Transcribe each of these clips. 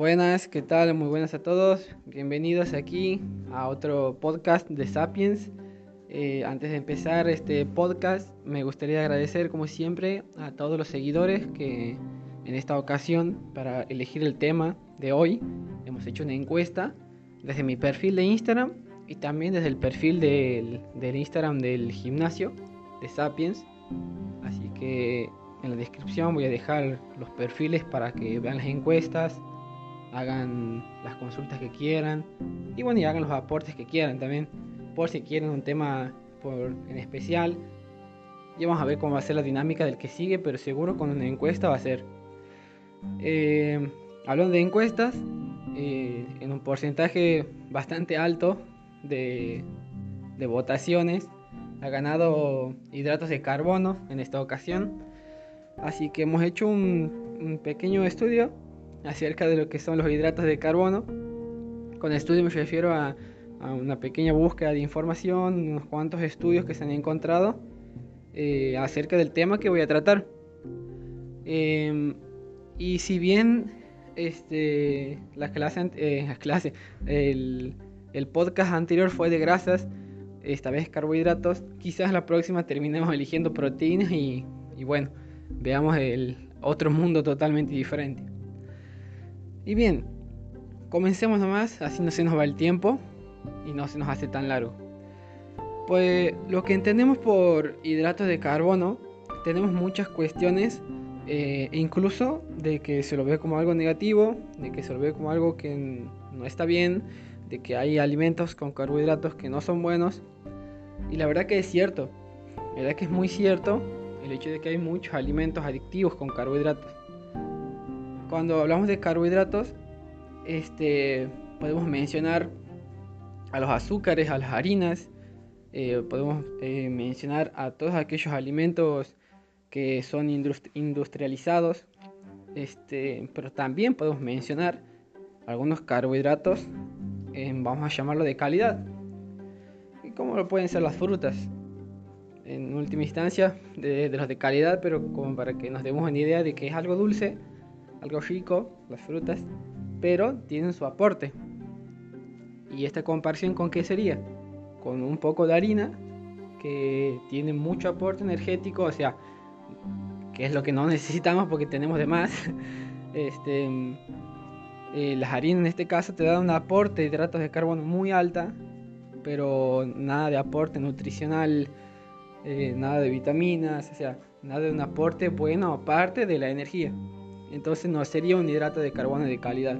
Buenas, ¿qué tal? Muy buenas a todos. Bienvenidos aquí a otro podcast de Sapiens. Eh, antes de empezar este podcast, me gustaría agradecer, como siempre, a todos los seguidores que en esta ocasión, para elegir el tema de hoy, hemos hecho una encuesta desde mi perfil de Instagram y también desde el perfil del, del Instagram del gimnasio de Sapiens. Así que en la descripción voy a dejar los perfiles para que vean las encuestas hagan las consultas que quieran y bueno, y hagan los aportes que quieran también, por si quieren un tema por, en especial. Y vamos a ver cómo va a ser la dinámica del que sigue, pero seguro con una encuesta va a ser. Eh, hablando de encuestas, eh, en un porcentaje bastante alto de, de votaciones, ha ganado hidratos de carbono en esta ocasión. Así que hemos hecho un, un pequeño estudio acerca de lo que son los hidratos de carbono. Con estudio me refiero a, una pequeña búsqueda de información, unos cuantos estudios que se han encontrado eh, acerca del tema que voy a tratar. Em, y si bien este, la clase, eh, clase el, podcast anterior fue de grasas, esta vez carbohidratos, quizás la próxima terminemos eligiendo proteínas y, y bueno, veamos el otro mundo totalmente diferente. Y bien, comencemos nomás, así no se nos va el tiempo y no se nos hace tan largo. Pues lo que entendemos por hidratos de carbono, tenemos muchas cuestiones, eh, incluso de que se lo ve como algo negativo, de que se lo ve como algo que no está bien, de que hay alimentos con carbohidratos que no son buenos. Y la verdad que es cierto, la verdad que es muy cierto el hecho de que hay muchos alimentos adictivos con carbohidratos cuando hablamos de carbohidratos, este, podemos mencionar a los azúcares, a las harinas, eh, podemos eh, mencionar a todos aquellos alimentos que son industrializados, este, pero también podemos mencionar algunos carbohidratos, eh, vamos a llamarlo de calidad. ¿Y cómo lo pueden ser las frutas? En última instancia, de, de los de calidad, pero como para que nos demos una idea de que es algo dulce, algo rico, las frutas, pero tienen su aporte. ¿Y esta comparación con qué sería? Con un poco de harina que tiene mucho aporte energético, o sea, que es lo que no necesitamos porque tenemos de más. Este, eh, las harinas en este caso te dan un aporte de hidratos de carbono muy alta, pero nada de aporte nutricional, eh, nada de vitaminas, o sea, nada de un aporte bueno aparte de la energía entonces no sería un hidrato de carbono de calidad.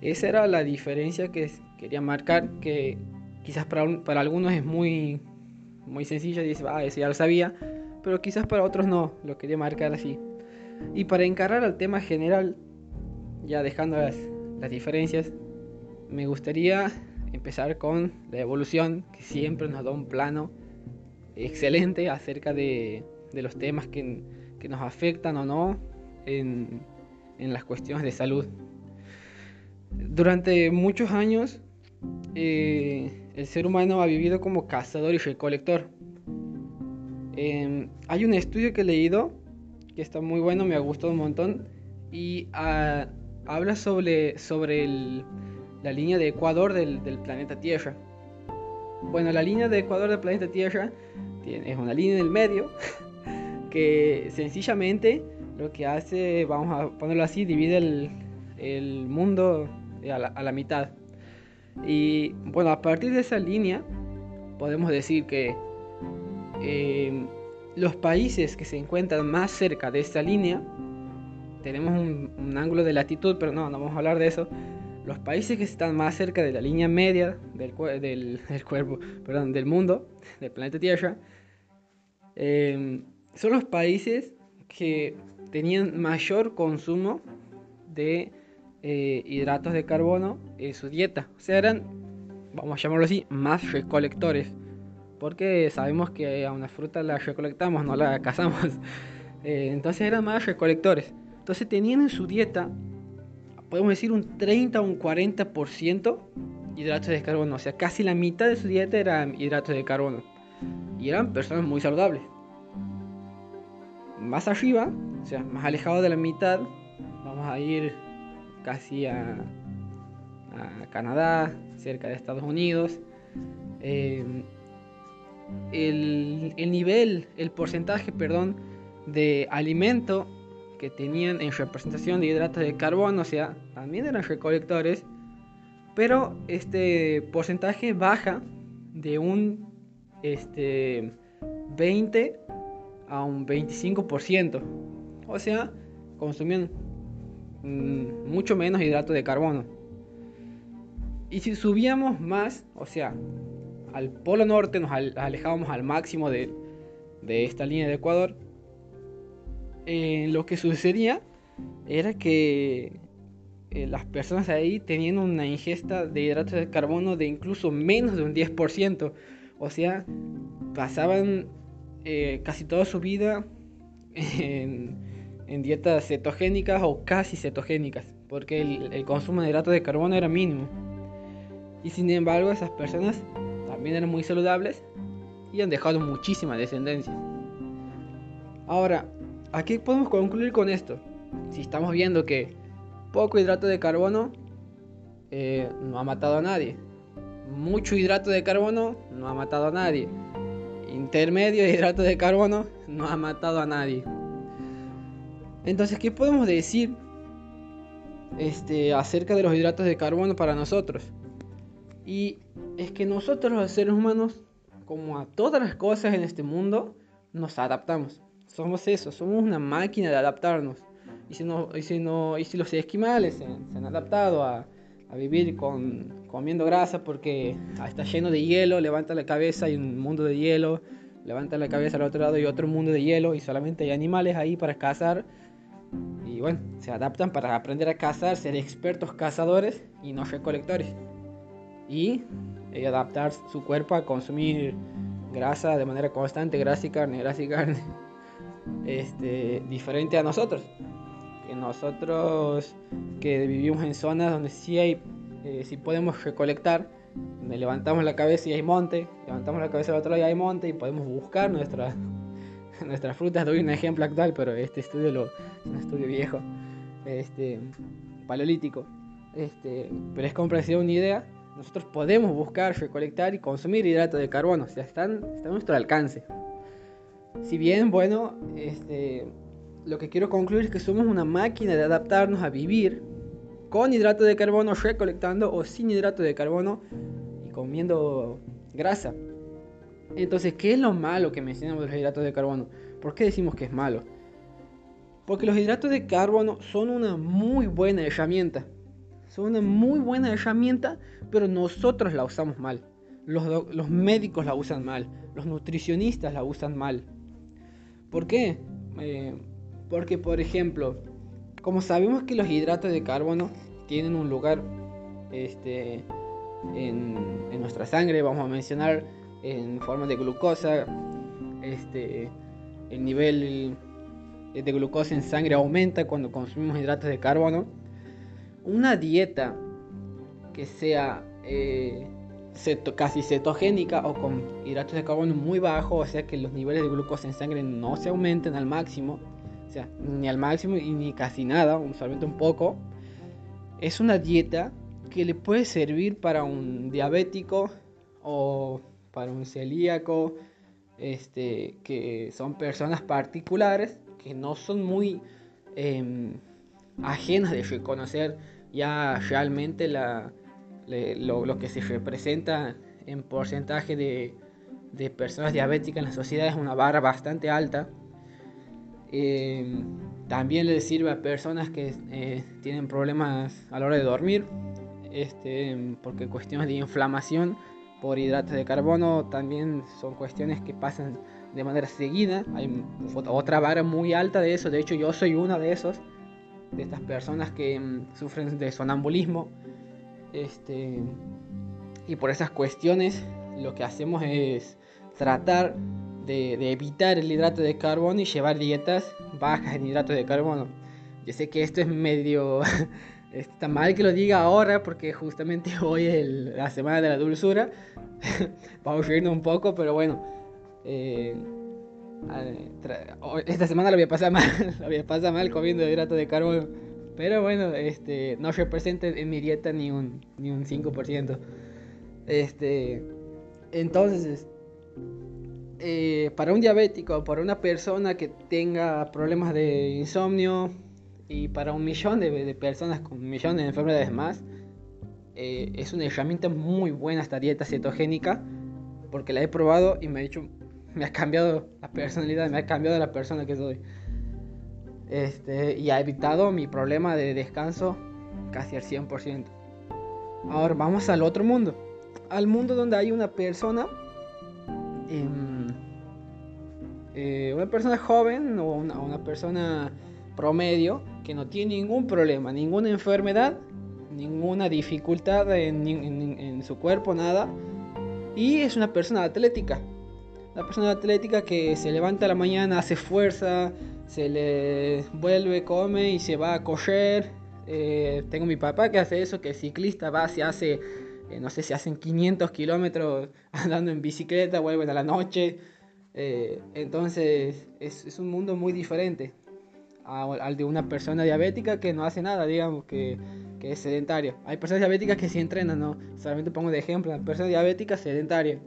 Esa era la diferencia que quería marcar, que quizás para, para algunos es muy, muy sencilla, dice, ah, eso ya lo sabía, pero quizás para otros no, lo quería marcar así. Y para encarar al tema general, ya dejando las, las diferencias, me gustaría empezar con la evolución, que siempre nos da un plano excelente acerca de, de los temas que, que nos afectan o no, en, las cuestiones de salud. Durante muchos años, eh, el ser humano ha vivido como cazador y recolector. Em, hay un estudio que he leído que está muy bueno, me ha gustado un montón y ah, habla sobre, sobre la línea de Ecuador del, planeta Tierra. Bueno, la línea de Ecuador del planeta Tierra es una línea en el medio que sencillamente lo que hace, vamos a ponerlo así, divide el, mundo a la, mitad. Y bueno, a partir de esa línea, podemos decir que em, los países que se encuentran más cerca de esta línea, tenemos un, ángulo de latitud, pero no, no vamos a hablar de eso. Los países que están más cerca de la línea media del, del, cuerpo, perdón, del mundo, del planeta Tierra, em, son los países que tenían mayor consumo de eh, hidratos de carbono en su dieta. O sea, eran, vamos a llamarlo así, más recolectores. Porque sabemos que a una fruta la recolectamos, no la cazamos. Eh, entonces eran más recolectores. Entonces tenían en su dieta, podemos decir un 30 o un 40% hidratos de carbono. O sea, casi la mitad de su dieta eran hidratos de carbono. Y eran personas muy saludables. Más arriba o sea, más alejado de la mitad, vamos a ir casi a, Canadá, cerca de Estados Unidos. Em, el, el, nivel, el porcentaje, perdón, de alimento que tenían en representación de hidratos de carbono, o sea, también eran recolectores, pero este porcentaje baja de un este, 20 a un 25%. O sea, consumían mm, mucho menos hidrato de carbono. Y si subíamos más, o sea, al polo norte nos alejábamos al máximo de, esta línea de Ecuador, eh, lo que sucedía era que eh, las personas ahí tenían una ingesta de hidratos de carbono de incluso menos de un 10%. O sea, pasaban eh, casi toda su vida en, dietas cetogénicas o casi cetogénicas, porque el, consumo de hidratos de carbono era mínimo. Y sin embargo, esas personas también eran muy saludables y han dejado muchísima descendencia. Ahora, aquí podemos concluir con esto? Si estamos viendo que poco hidrato de carbono eh, no ha matado a nadie. Mucho hidrato de carbono no ha matado a nadie. Intermedio hidrato de carbono no ha matado a nadie. Entonces, ¿qué podemos decir este, acerca de los hidratos de carbono para nosotros? Y es que nosotros los seres humanos, como a todas las cosas en este mundo, nos adaptamos. Somos eso, somos una máquina de adaptarnos. Y si, no, y si, no, y si los esquimales se, han adaptado a, a, vivir con, comiendo grasa porque está lleno de hielo, levanta la cabeza y un mundo de hielo, levanta la cabeza al otro lado y otro mundo de hielo y solamente hay animales ahí para cazar. Y bueno, se adaptan para aprender a cazar, ser expertos cazadores y no recolectores. Y, y adaptar su cuerpo a consumir grasa de manera constante, grasa y carne, grasa y carne. Este, diferente a nosotros nosotros que vivimos en zonas donde sí hay, eh, si podemos recolectar, levantamos la cabeza y hay monte, levantamos la cabeza al otro lado y hay monte y podemos buscar nuestras nuestras frutas. Doy un ejemplo actual, pero este estudio lo, es un estudio viejo, este, paleolítico. Este, pero es para una idea, nosotros podemos buscar, recolectar y consumir hidratos de carbono, o sea, están, están a nuestro alcance. Si bien, bueno, este, lo que quiero concluir es que somos una máquina de adaptarnos a vivir con hidrato de carbono, recolectando o sin hidrato de carbono y comiendo grasa. Entonces, ¿qué es lo malo que mencionamos de los hidratos de carbono? ¿Por qué decimos que es malo? Porque los hidratos de carbono son una muy buena herramienta. Son una muy buena herramienta, pero nosotros la usamos mal. Los, médicos la usan mal. Los nutricionistas la usan mal. ¿Por qué? Eh, porque, por ejemplo, como sabemos que los hidratos de carbono tienen un lugar este, en, nuestra sangre, vamos a mencionar en forma de glucosa, este, el nivel de glucosa en sangre aumenta cuando consumimos hidratos de carbono. Una dieta que sea eh, casi cetogénica o con hidratos de carbono muy bajos, o sea que los niveles de glucosa en sangre no se aumenten al máximo, o sea, ni al máximo y ni casi nada, solamente un poco, es una dieta que le puede servir para un diabético o para un celíaco, este, que son personas particulares que no son muy em, ajenas de reconocer ya realmente la, lo, que se representa en porcentaje de, de personas diabéticas en la sociedad es una barra bastante alta. Em, también le sirve a personas que eh, tienen problemas a la hora de dormir, este, porque cuestiones de inflamación por hidratos de carbono también son cuestiones que pasan de manera seguida. Hay otra vara muy alta de eso, de hecho yo soy uno de esos, de estas personas que em, sufren de sonambulismo. Este, y por esas cuestiones lo que hacemos es tratar de, evitar el hidrato de carbono y llevar dietas bajas en hidrato de carbono. Yo sé que esto es medio... Está mal que lo diga ahora porque justamente hoy es la semana de la dulzura. Vamos a irnos un poco, pero bueno. Eh, esta semana lo voy a pasar mal. lo voy a pasar mal comiendo hidrato de carbono. Pero bueno, este, no representa en mi dieta ni un, ni un 5%. Este, entonces, eh, para un diabético, para una persona que tenga problemas de insomnio y para un millón de, personas con un millón de enfermedades más, eh, es una herramienta muy buena esta dieta cetogénica porque la he probado y me ha hecho, me ha cambiado la personalidad, me ha cambiado la persona que soy. Este, y ha evitado mi problema de descanso casi al 100%. Ahora vamos al otro mundo. Al mundo donde hay una persona, em, eh, una persona joven o una, persona promedio que no tiene ningún problema, ninguna enfermedad, ninguna dificultad en, su cuerpo, nada. Y es una persona atlética. Una persona atlética que se levanta a la mañana, hace fuerza, se le vuelve, come y se va a correr. Eh, tengo mi papá que hace eso, que es ciclista, va, se hace, eh, no sé si hacen 500 kilómetros andando en bicicleta, vuelven a la noche. Eh, entonces es, un mundo muy diferente al de una persona diabética que no hace nada, digamos, que, que es sedentaria. Hay personas diabéticas que sí entrenan, ¿no? Solamente pongo de ejemplo, una persona diabética sedentaria.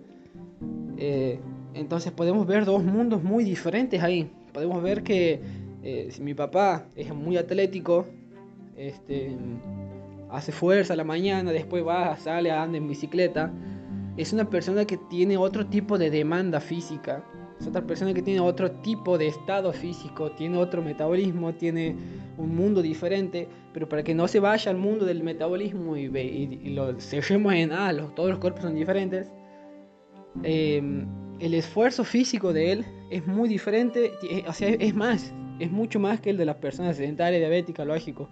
entonces podemos ver dos mundos muy diferentes ahí podemos ver que eh, si mi papá es muy atlético, este, hace fuerza a la mañana, después va, sale, anda en bicicleta, es una persona que tiene otro tipo de demanda física, es otra persona que tiene otro tipo de estado físico, tiene otro metabolismo, tiene un mundo diferente, pero para que no se vaya al mundo del metabolismo y, lo cerremos en, ah, todos los cuerpos son diferentes, eh, el esfuerzo físico de él es muy diferente, eh, o sea, es más, es mucho más que el de las personas sedentarias, diabéticas, lógico.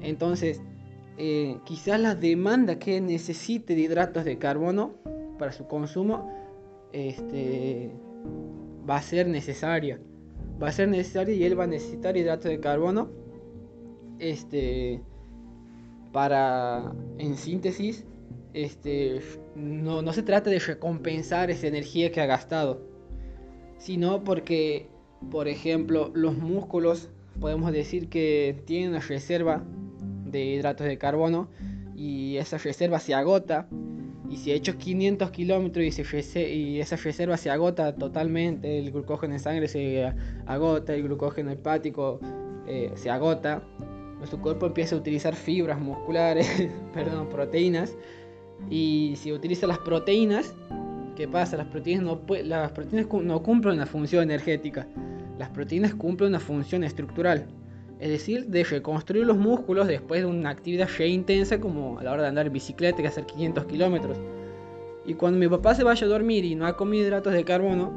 Entonces, eh, quizás la demanda que necesite de hidratos de carbono para su consumo este, va a ser necesaria. Va a ser necesaria y él va a necesitar hidratos de carbono este, para, en síntesis, este, no, no se trata de recompensar esa energía que ha gastado, sino porque, por ejemplo, los músculos podemos decir que tienen una reserva de hidratos de carbono y esa reserva se agota. Y si he hecho 500 kilómetros y, y esa reserva se agota totalmente, el glucógeno en sangre se agota, el glucógeno hepático eh, se agota, nuestro cuerpo empieza a utilizar fibras musculares, perdón, proteínas, y si utiliza las proteínas, ¿qué pasa? Las proteínas no, las proteínas no cumplen una función energética. Las proteínas cumplen una función estructural. Es decir, de reconstruir los músculos después de una actividad re intensa como a la hora de andar bicicleta y hacer 500 kilómetros. Y cuando mi papá se vaya a dormir y no ha comido hidratos de carbono,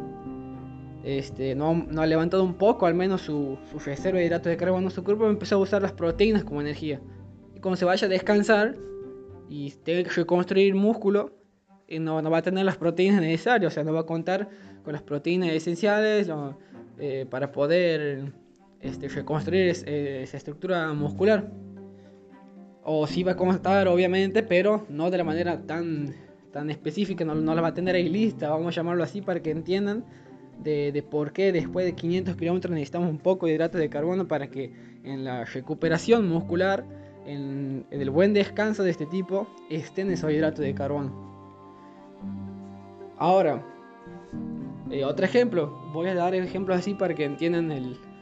este, no, no, ha levantado un poco al menos su, su, reserva de hidratos de carbono, su cuerpo empezó a usar las proteínas como energía. Y cuando se vaya a descansar, y tiene que reconstruir músculo, y no, no, va a tener las proteínas necesarias, o sea, no va a contar con las proteínas esenciales eh, para poder este, reconstruir eh, esa estructura muscular. O sí va a contar, obviamente, pero no de la manera tan, tan específica, no, no la va a tener ahí lista, vamos a llamarlo así para que entiendan de, de, por qué después de 500 kilómetros necesitamos un poco de hidratos de carbono para que en la recuperación muscular en, el buen descanso de este tipo estén esos hidratos de carbono. Ahora, eh, otro ejemplo, voy a dar ejemplos así para que entiendan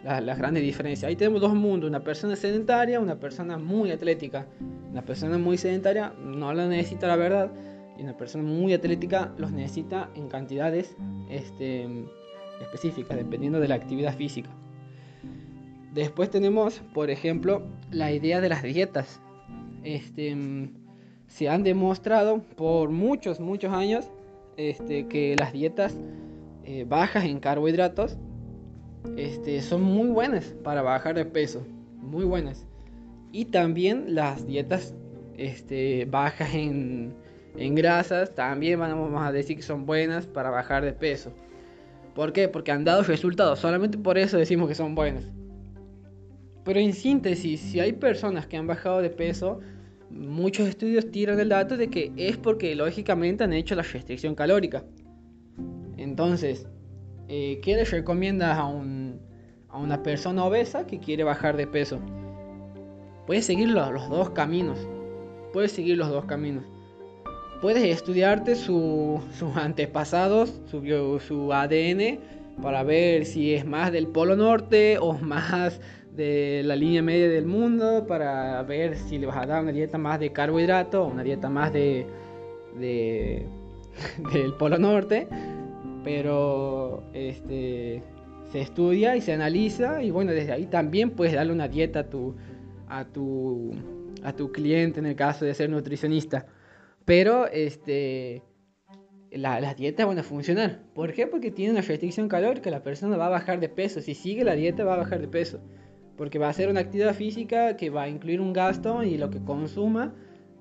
las grandes diferencias. Ahí tenemos dos mundos, una persona sedentaria, una persona muy atlética. Una persona muy sedentaria no la necesita la verdad, y una persona muy atlética los necesita en cantidades este, específicas, dependiendo de la actividad física. Después tenemos, por ejemplo, la idea de las dietas. Este, se han demostrado por muchos, muchos años este, que las dietas eh, bajas en carbohidratos este, son muy buenas para bajar de peso. Muy buenas. Y también las dietas este, bajas en, en grasas también vamos a decir que son buenas para bajar de peso. ¿Por qué? Porque han dado resultados. Solamente por eso decimos que son buenas. Pero en síntesis, si hay personas que han bajado de peso, muchos estudios tiran el dato de que es porque lógicamente han hecho la restricción calórica. Entonces, eh, ¿qué les recomiendas a, un, a una persona obesa que quiere bajar de peso? puedes seguir los, dos caminos. Puedes seguir los dos caminos. Puedes estudiarte sus antepasados, su, ADN, para ver si es más del Polo Norte o más de la línea media del mundo, para ver si le vas a dar una dieta más de carbohidrato o una dieta más de del Polo Norte. Pero este se estudia y se analiza y bueno, desde ahí también puedes darle una dieta a tu, a tu, a tu cliente en el caso de ser nutricionista. Pero este, la, las dietas van a funcionar. ¿Por qué? Porque tiene una restricción calórica, la persona va a bajar de peso. Si sigue la dieta va a bajar de peso. Porque va a ser una actividad física que va a incluir un gasto y lo que consuma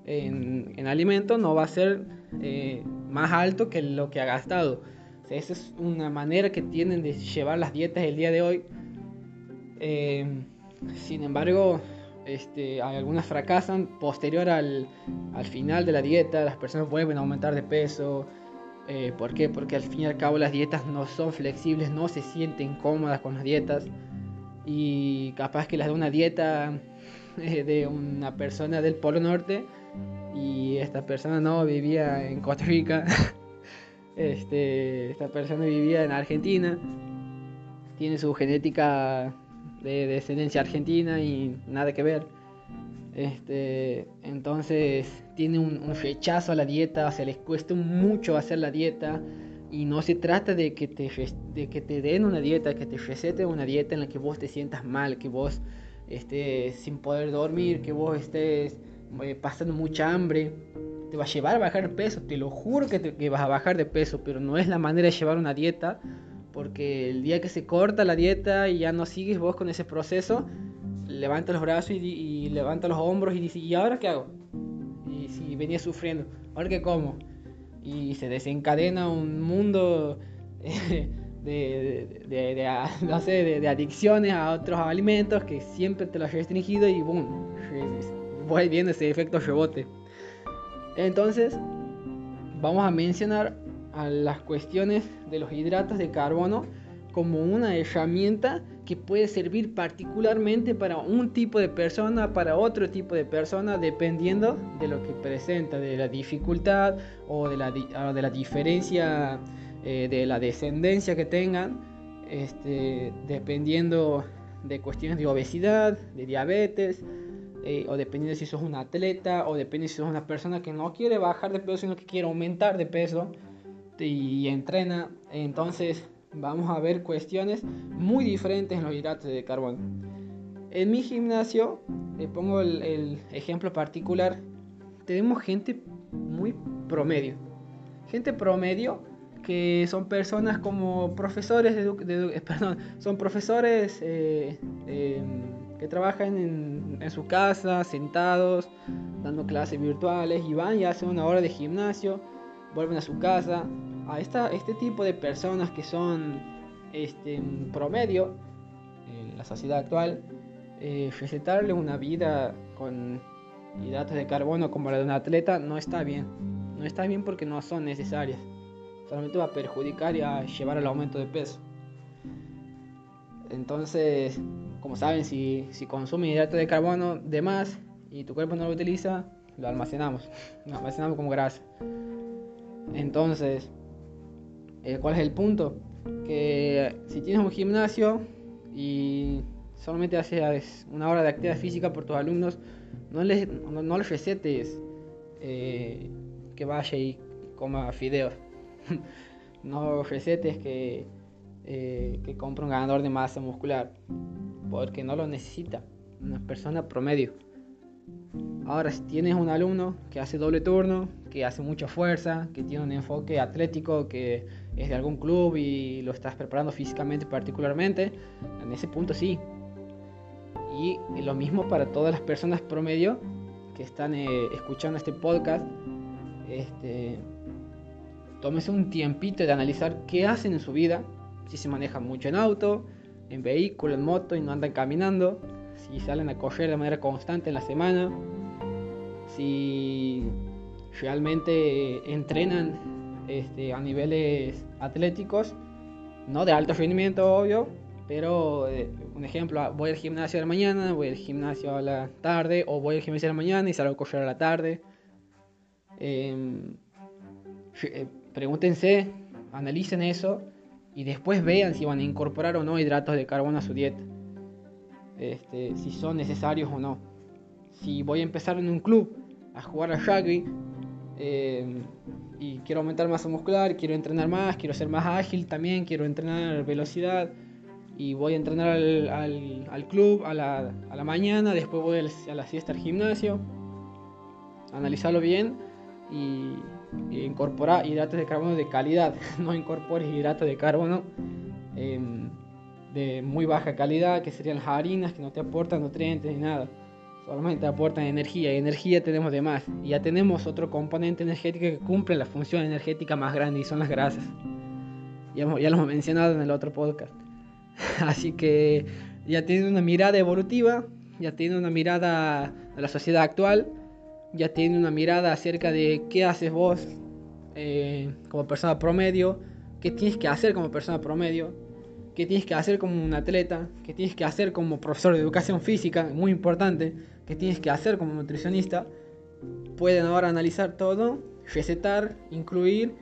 en, en alimento no va a ser eh, más alto que lo que ha gastado esa es una manera que tienen de llevar las dietas el día de hoy. Eh, sin embargo, este, algunas fracasan posterior al, final de la dieta, las personas vuelven a aumentar de peso. Eh, ¿Por qué? Porque al fin y al cabo las dietas no son flexibles, no se sienten cómodas con las dietas. Y capaz que las de una dieta eh, de una persona del Polo Norte y esta persona no vivía en Costa Rica. Este, esta persona vivía en Argentina, tiene su genética de descendencia argentina y nada que ver. Este, entonces tiene un, rechazo a la dieta, o sea, les cuesta mucho hacer la dieta y no se trata de que te, de que te den una dieta, que te receten una dieta en la que vos te sientas mal, que vos estés sin poder dormir, que vos estés eh, pasando mucha hambre te va a llevar a bajar de peso, te lo juro que, te, vas a bajar de peso, pero no es la manera de llevar una dieta, porque el día que se corta la dieta y ya no sigues vos con ese proceso, levanta los brazos y, levanta los hombros y dice, ¿y ahora qué hago? Y si venía sufriendo, ¿ahora qué como? Y se desencadena un mundo de, de, no sé, de, adicciones a otros alimentos que siempre te los has restringido y boom, viendo ese efecto rebote. Entonces, vamos a mencionar las cuestiones de los hidratos de carbono como una herramienta que puede servir particularmente para un tipo de persona, para otro tipo de persona, dependiendo de lo que presenta, de la dificultad o de la, de la diferencia eh, de la descendencia que tengan, este, dependiendo de cuestiones de obesidad, de diabetes, eh, o dependiendo si sos un atleta, o depende si sos una persona que no quiere bajar de peso, sino que quiere aumentar de peso y entrena. Entonces vamos a ver cuestiones muy diferentes en los hidratos de carbono. En mi gimnasio, le pongo el, ejemplo particular, tenemos gente muy promedio. Gente promedio que son personas como profesores de, perdón, son profesores eh, em, que trabajan en, su casa, sentados, dando clases virtuales y van y hacen una hora de gimnasio, vuelven a su casa. A esta, este tipo de personas que son este, en promedio en la sociedad actual, eh, recetarle una vida con hidratos de carbono como la de un atleta no está bien. No está bien porque no son necesarias. Solamente va a perjudicar y a llevar al aumento de peso. Entonces, como saben, si, si consume hidrato de carbono de más y tu cuerpo no lo utiliza, lo almacenamos. Lo almacenamos como grasa. Entonces, eh, ¿cuál es el punto? Que si tienes un gimnasio y solamente haces una hora de actividad física por tus alumnos, no les, no, les recetes eh, que vaya y coma fideos. no recetes que, eh, que compre un ganador de masa muscular porque no lo necesita una persona promedio. Ahora, si tienes un alumno que hace doble turno, que hace mucha fuerza, que tiene un enfoque atlético, que es de algún club y lo estás preparando físicamente particularmente, en ese punto sí. Y lo mismo para todas las personas promedio que están eh, escuchando este podcast. Este, tómese un tiempito de analizar qué hacen en su vida, si se manejan mucho en auto, en vehículo, en moto y no andan caminando, si salen a correr de manera constante en la semana, si realmente entrenan este, a niveles atléticos, no de alto rendimiento obvio, Pero, eh, un ejemplo, ah, voy al gimnasio a la mañana, voy al gimnasio a la tarde, o voy al gimnasio a la mañana y salgo a correr a la tarde. Em, eh, pregúntense, analicen eso y después vean si van a incorporar o no hidratos de carbono a su dieta. Este, si son necesarios o no. Si voy a empezar en un club a jugar al rugby em, y quiero aumentar masa muscular, quiero entrenar más, quiero ser más ágil también, quiero entrenar velocidad y voy a entrenar al, club a la, a la, mañana, después voy a la siesta al gimnasio, analizarlo bien y, incorporar hidratos de carbono de calidad, no incorpores hidratos de carbono em, de muy baja calidad, que serían las harinas, que no te aportan nutrientes ni nada, solamente aportan energía, y energía tenemos de más, y ya tenemos otro componente energético que cumple la función energética más grande y son las grasas. Ya, ya lo hemos mencionado en el otro podcast. Así que ya tiene una mirada evolutiva, ya tiene una mirada a la sociedad actual, ya tiene una mirada acerca de qué haces vos eh, como persona promedio, qué tienes que hacer como persona promedio, qué tienes que hacer como un atleta, qué tienes que hacer como profesor de educación física, muy importante, qué tienes que hacer como nutricionista. Pueden ahora analizar todo, recetar, incluir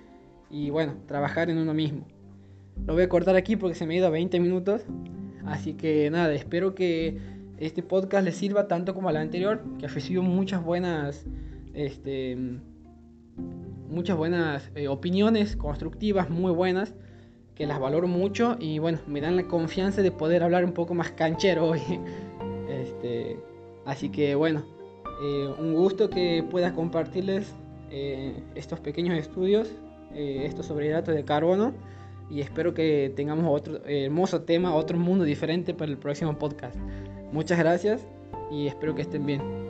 y bueno, trabajar en uno mismo. Lo voy a cortar aquí porque se me ha ido a 20 minutos. Así que nada, espero que este podcast les sirva tanto como el anterior, que ha recibido muchas buenas, este, muchas buenas eh, opiniones constructivas, muy buenas, que las valoro mucho y bueno, me dan la confianza de poder hablar un poco más canchero hoy. Este, así que bueno, eh, un gusto que pueda compartirles eh, estos pequeños estudios, estos sobre hidratos de carbono y espero que tengamos otro hermoso tema, otro mundo diferente para el próximo podcast. Muchas gracias y espero que estén bien.